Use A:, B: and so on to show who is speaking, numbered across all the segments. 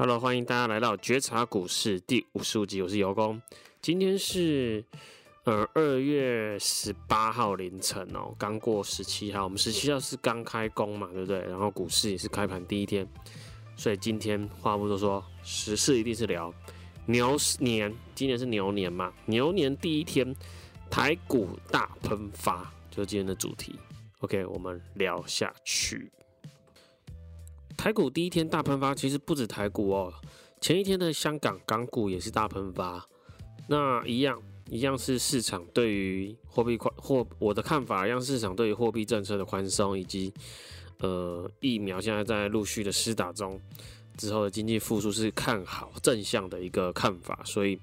A: Hello，欢迎大家来到觉察股市第五十五集，我是尤工。今天是呃二月十八号凌晨哦，刚过十七号，我们十七号是刚开工嘛，对不对？然后股市也是开盘第一天，所以今天话不多说，十事一定是聊牛年，今年是牛年嘛，牛年第一天，台股大喷发，就是今天的主题。OK，我们聊下去。台股第一天大喷发，其实不止台股哦，前一天的香港港股也是大喷发。那一样一样是市场对于货币宽货，我的看法一样，市场对于货币政策的宽松以及呃疫苗现在在陆续的施打中之后的经济复苏是看好正向的一个看法，所以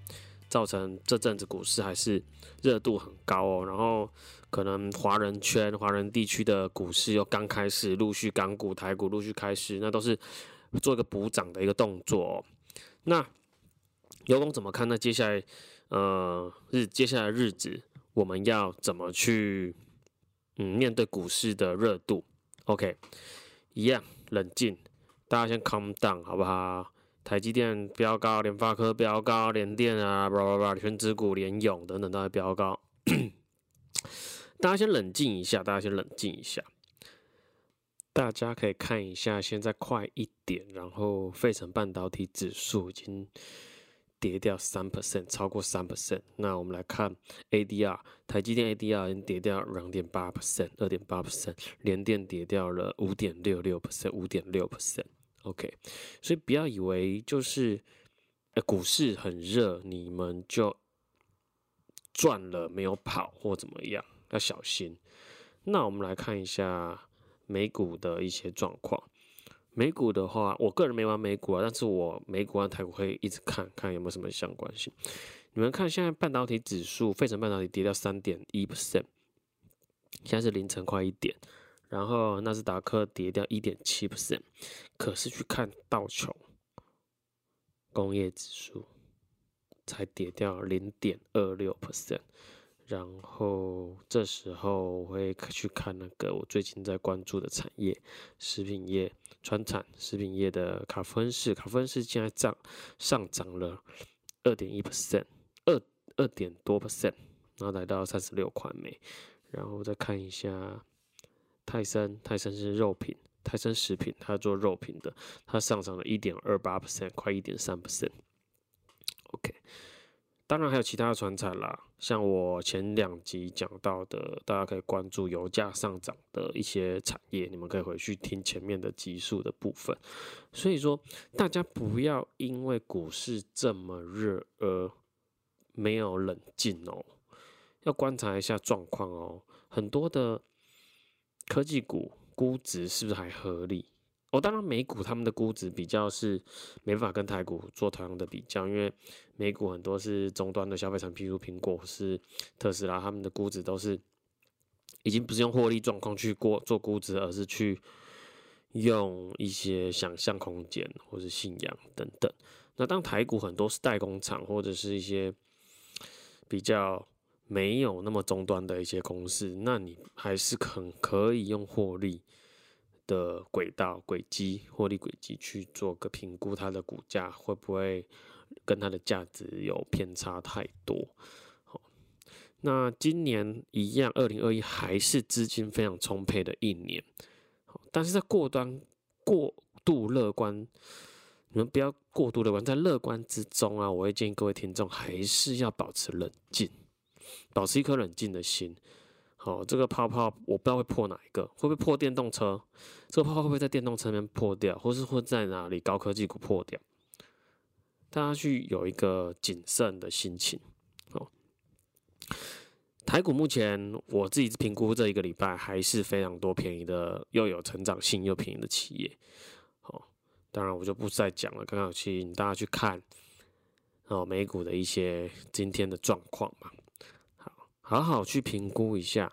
A: 造成这阵子股市还是热度很高哦。然后。可能华人圈、华人地区的股市又刚开始，陆续港股、台股陆续开始，那都是做一个补涨的一个动作哦。那尤公怎么看？那接下来，呃，日接下来日子，我们要怎么去嗯面对股市的热度？OK，一样冷静，大家先 calm down 好不好？台积电飙高，联发科飙高，联电啊，叭叭叭，权值股联咏等等都在飙高。大家先冷静一下，大家先冷静一下。大家可以看一下，现在快一点，然后费城半导体指数已经跌掉三 percent，超过三 percent。那我们来看 ADR，台积电 ADR 已经跌掉两点八 percent，二点八 percent，联电跌掉了五点六六 percent，五点六 percent。OK，所以不要以为就是股市很热，你们就赚了没有跑或怎么样。要小心。那我们来看一下美股的一些状况。美股的话，我个人没玩美股啊，但是我美股和台股会一直看看有没有什么相关性。你们看，现在半导体指数，费城半导体跌掉三点一 percent，现在是凌晨快一点。然后纳斯达克跌掉一点七 percent，可是去看道琼工业指数，才跌掉零点二六 percent。然后这时候我会去看那个我最近在关注的产业，食品业、川产、食品业的卡夫恩氏，卡夫恩氏现在涨上涨了二点一 percent，二二点多 percent，然后来到三十六块美。然后再看一下泰森，泰森是肉品，泰森食品，它做肉品的，它上涨了一点二八 percent，快一点三 percent。OK。当然还有其他的传产啦，像我前两集讲到的，大家可以关注油价上涨的一些产业，你们可以回去听前面的集数的部分。所以说，大家不要因为股市这么热而没有冷静哦，要观察一下状况哦。很多的科技股估值是不是还合理？哦，当然，美股他们的估值比较是没办法跟台股做同样的比较，因为美股很多是终端的消费产品，譬如苹果是特斯拉，他们的估值都是已经不是用获利状况去过做估值，而是去用一些想象空间或是信仰等等。那当台股很多是代工厂或者是一些比较没有那么终端的一些公司，那你还是很可以用获利的轨道轨迹获利轨迹去做个评估，它的股价会不会跟它的价值有偏差太多？好，那今年一样，二零二一还是资金非常充沛的一年。但是在过端过度乐观，你们不要过度乐观，在乐观之中啊，我会建议各位听众还是要保持冷静，保持一颗冷静的心。哦，这个泡泡我不知道会破哪一个，会不会破电动车？这个泡泡会不会在电动车里面破掉，或是会在哪里高科技股破掉？大家去有一个谨慎的心情。哦，台股目前我自己评估这一个礼拜还是非常多便宜的，又有成长性又便宜的企业。哦，当然我就不再讲了，刚刚有请大家去看哦美股的一些今天的状况嘛。好好去评估一下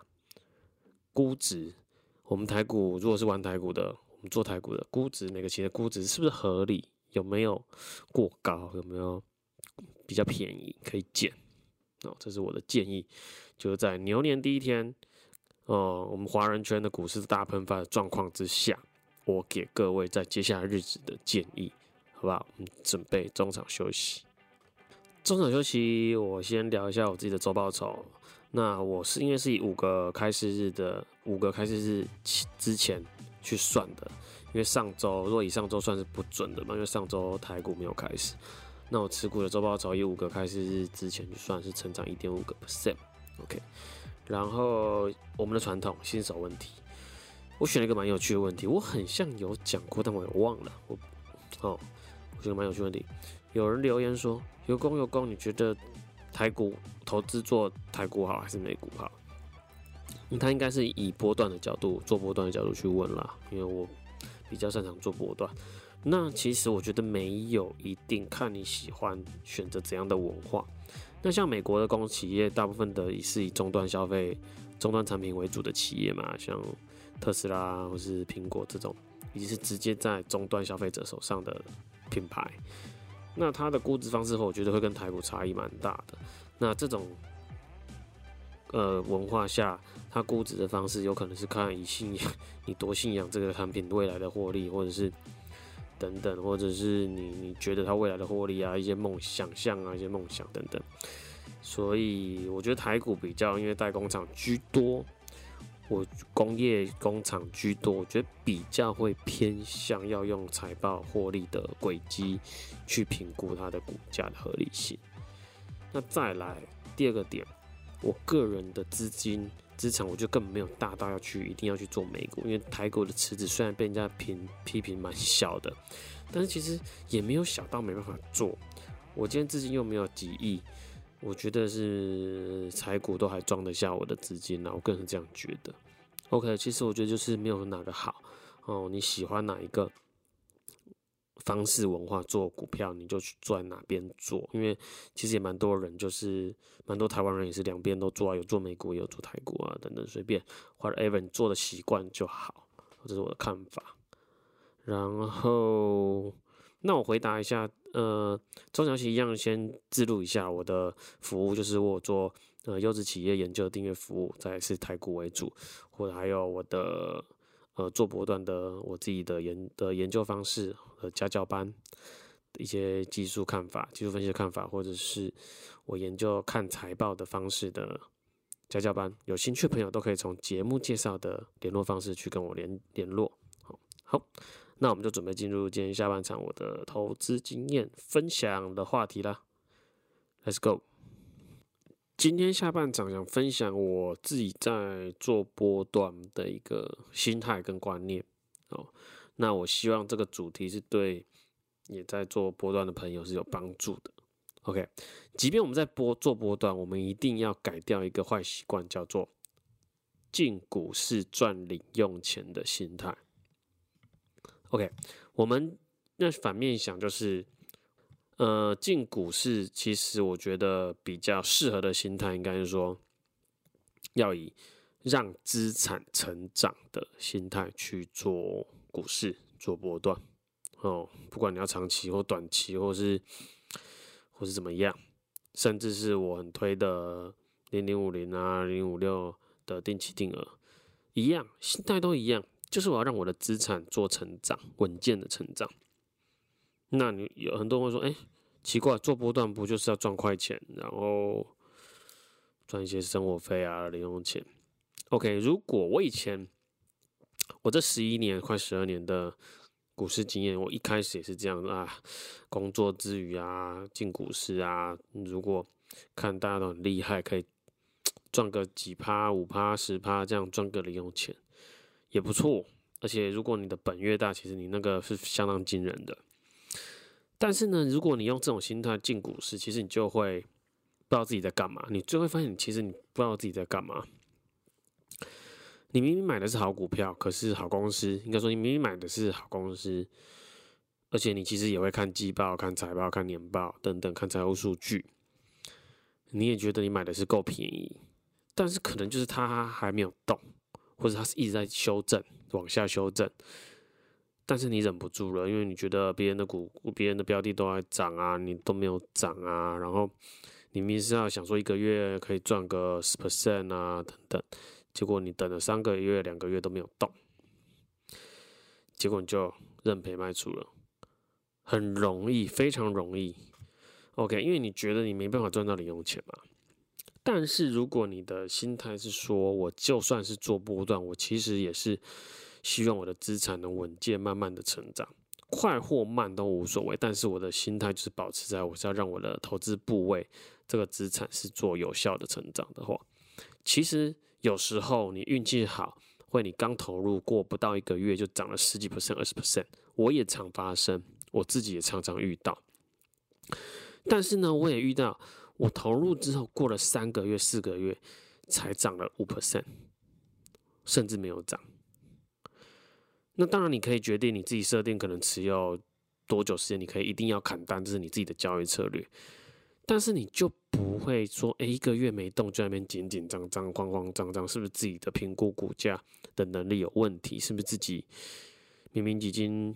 A: 估值。我们台股如果是玩台股的，我们做台股的估值，每个企业的估值是不是合理？有没有过高？有没有比较便宜可以捡？哦，这是我的建议。就是在牛年第一天，哦，我们华人圈的股市大喷发的状况之下，我给各位在接下来日子的建议。好不好？我们准备中场休息。中场休息，我先聊一下我自己的周报酬。那我是因为是以五个开市日的五个开市日之前去算的，因为上周如果以上周算是不准的嘛，因为上周台股没有开始。那我持股的周报酬以五个开市日之前去算是成长一点五个 percent。OK，然后我们的传统新手问题，我选了一个蛮有趣的问题，我很像有讲过，但我也忘了。我哦，我觉得蛮有趣问题。有人留言说：“有功有功，你觉得台股投资做台股好还是美股好？”他应该是以波段的角度做波段的角度去问啦，因为我比较擅长做波段。那其实我觉得没有一定，看你喜欢选择怎样的文化。那像美国的公企业，大部分的也是以终端消费、终端产品为主的企业嘛，像特斯拉或是苹果这种，已经是直接在终端消费者手上的品牌。那它的估值方式，我觉得会跟台股差异蛮大的。那这种呃文化下，它估值的方式有可能是看以信仰，你多信仰这个产品未来的获利，或者是等等，或者是你你觉得它未来的获利啊，一些梦想象啊，一些梦想等等。所以我觉得台股比较，因为代工厂居多。我工业工厂居多，我觉得比较会偏向要用财报获利的轨迹去评估它的股价的合理性。那再来第二个点，我个人的资金资产，我就根本没有大到要去一定要去做美股，因为台股的池子虽然被人家评批评蛮小的，但是其实也没有小到没办法做。我今天资金又没有几亿。我觉得是财股都还装得下我的资金呢，我个人是这样觉得。OK，其实我觉得就是没有哪个好哦，你喜欢哪一个方式文化做股票，你就去做哪边做，因为其实也蛮多人，就是蛮多台湾人也是两边都做啊，有做美股也有做台股啊，等等，随便或者 even 做的习惯就好，这是我的看法。然后。那我回答一下，呃，中小企一样，先自录一下我的服务，就是我做呃优质企业研究订阅服务，再是台股为主，或者还有我的呃做波段的我自己的研的研究方式和家教班一些技术看法、技术分析的看法，或者是我研究看财报的方式的家教班，有兴趣的朋友都可以从节目介绍的联络方式去跟我联联络。好，好。那我们就准备进入今天下半场我的投资经验分享的话题啦。Let's go！今天下半场想分享我自己在做波段的一个心态跟观念哦。那我希望这个主题是对也在做波段的朋友是有帮助的。OK，即便我们在波做波段，我们一定要改掉一个坏习惯，叫做进股市赚零用钱的心态。OK，我们那反面想就是，呃，进股市其实我觉得比较适合的心态，应该是说，要以让资产成长的心态去做股市做波段哦，不管你要长期或短期，或是或是怎么样，甚至是我很推的零零五零啊、零五六的定期定额，一样，心态都一样。就是我要让我的资产做成长，稳健的成长。那你有很多人会说，哎、奇怪，做波段不就是要赚快钱，然后赚一些生活费啊、零用钱？OK，如果我以前我这十一年、快十二年的股市经验，我一开始也是这样啊，工作之余啊，进股市啊，如果看大家都很厉害，可以赚个几趴、五趴、十趴，这样赚个零用钱。也不错，而且如果你的本越大，其实你那个是相当惊人的。但是呢，如果你用这种心态进股市，其实你就会不知道自己在干嘛。你最后发现，你其实你不知道自己在干嘛。你明明买的是好股票，可是好公司，应该说你明明买的是好公司，而且你其实也会看季报、看财报、看年报等等，看财务数据，你也觉得你买的是够便宜，但是可能就是它还没有动。或者他是一直在修正，往下修正，但是你忍不住了，因为你觉得别人的股、别人的标的都在涨啊，你都没有涨啊，然后你明明是要想说一个月可以赚个十 percent 啊等等，结果你等了三个月、两个月都没有动，结果你就认赔卖出了。很容易，非常容易。OK，因为你觉得你没办法赚到零用钱嘛。但是如果你的心态是说，我就算是做波段，我其实也是希望我的资产能稳健、慢慢的成长，快或慢都无所谓。但是我的心态就是保持在我是要让我的投资部位这个资产是做有效的成长的话，其实有时候你运气好，会你刚投入过不到一个月就涨了十几 percent、二十 percent，我也常发生，我自己也常常遇到。但是呢，我也遇到。我投入之后，过了三个月、四个月，才涨了五 percent，甚至没有涨。那当然，你可以决定你自己设定可能持有多久时间，你可以一定要砍单，这是你自己的交易策略。但是你就不会说，哎、一个月没动就在那边紧紧张张、慌慌张张，是不是自己的评估股价的能力有问题？是不是自己明明已经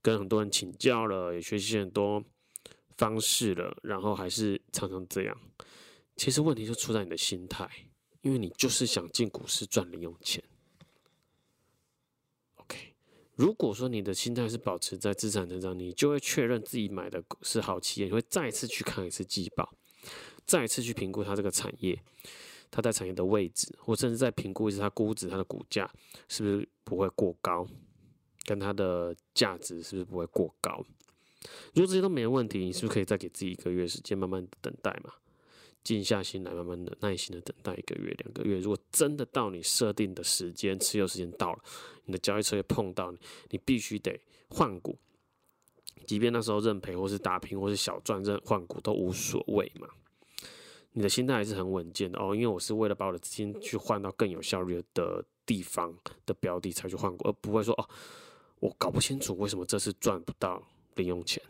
A: 跟很多人请教了，也学习很多。方式了，然后还是常常这样。其实问题就出在你的心态，因为你就是想进股市赚零用钱。OK，如果说你的心态是保持在资产成长，你就会确认自己买的是好企业，你会再次去看一次季报，再次去评估它这个产业，它在产业的位置，或甚至再评估一次它估值、它的股价是不是不会过高，跟它的价值是不是不会过高。如果这些都没问题，你是不是可以再给自己一个月时间，慢慢等待嘛？静下心来，慢慢的、耐心的等待一个月、两个月。如果真的到你设定的时间、持有时间到了，你的交易策略碰到你，你必须得换股，即便那时候认赔或是打平或是小赚，认换股都无所谓嘛。你的心态还是很稳健的哦，因为我是为了把我的资金去换到更有效率的地方的标的才去换股，而不会说哦，我搞不清楚为什么这次赚不到。零用钱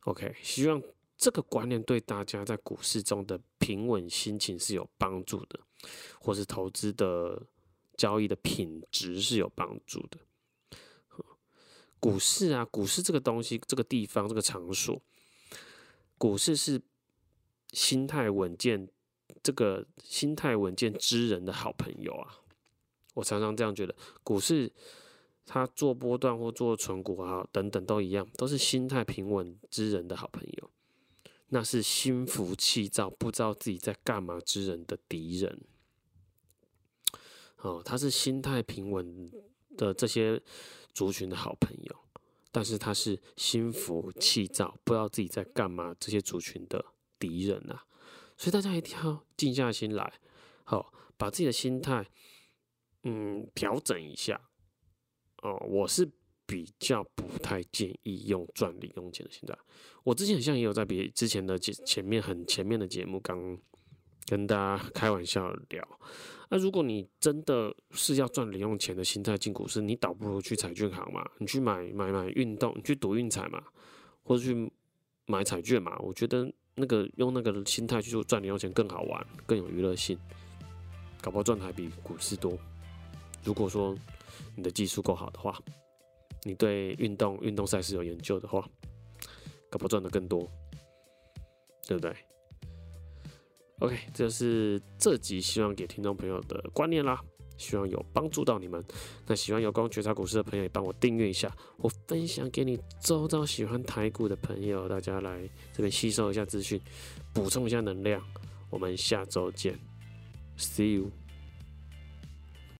A: ，OK，希望这个观念对大家在股市中的平稳心情是有帮助的，或是投资的交易的品质是有帮助的。股市啊，股市这个东西，这个地方，这个场所，股市是心态稳健，这个心态稳健之人的好朋友啊。我常常这样觉得，股市。他做波段或做存股啊，等等都一样，都是心态平稳之人的好朋友。那是心浮气躁、不知道自己在干嘛之人的敌人。哦，他是心态平稳的这些族群的好朋友，但是他是心浮气躁、不知道自己在干嘛这些族群的敌人啊。所以大家一定要静下心来，好，把自己的心态，嗯，调整一下。哦，我是比较不太建议用赚零用钱的心态。我之前好像也有在别之前的前前面很前面的节目刚跟大家开玩笑聊。那如果你真的是要赚零用钱的心态进股市，你倒不如去彩券行嘛，你去买买买运动，你去赌运彩嘛，或者去买彩券嘛。我觉得那个用那个心态去做赚零用钱更好玩，更有娱乐性，搞不好赚的还比股市多。如果说你的技术够好的话，你对运动运动赛事有研究的话，搞不赚的更多，对不对？OK，这是这集希望给听众朋友的观念啦，希望有帮助到你们。那喜欢有光觉察股市的朋友，也帮我订阅一下，我分享给你周遭喜欢台股的朋友，大家来这边吸收一下资讯，补充一下能量。我们下周见，See you。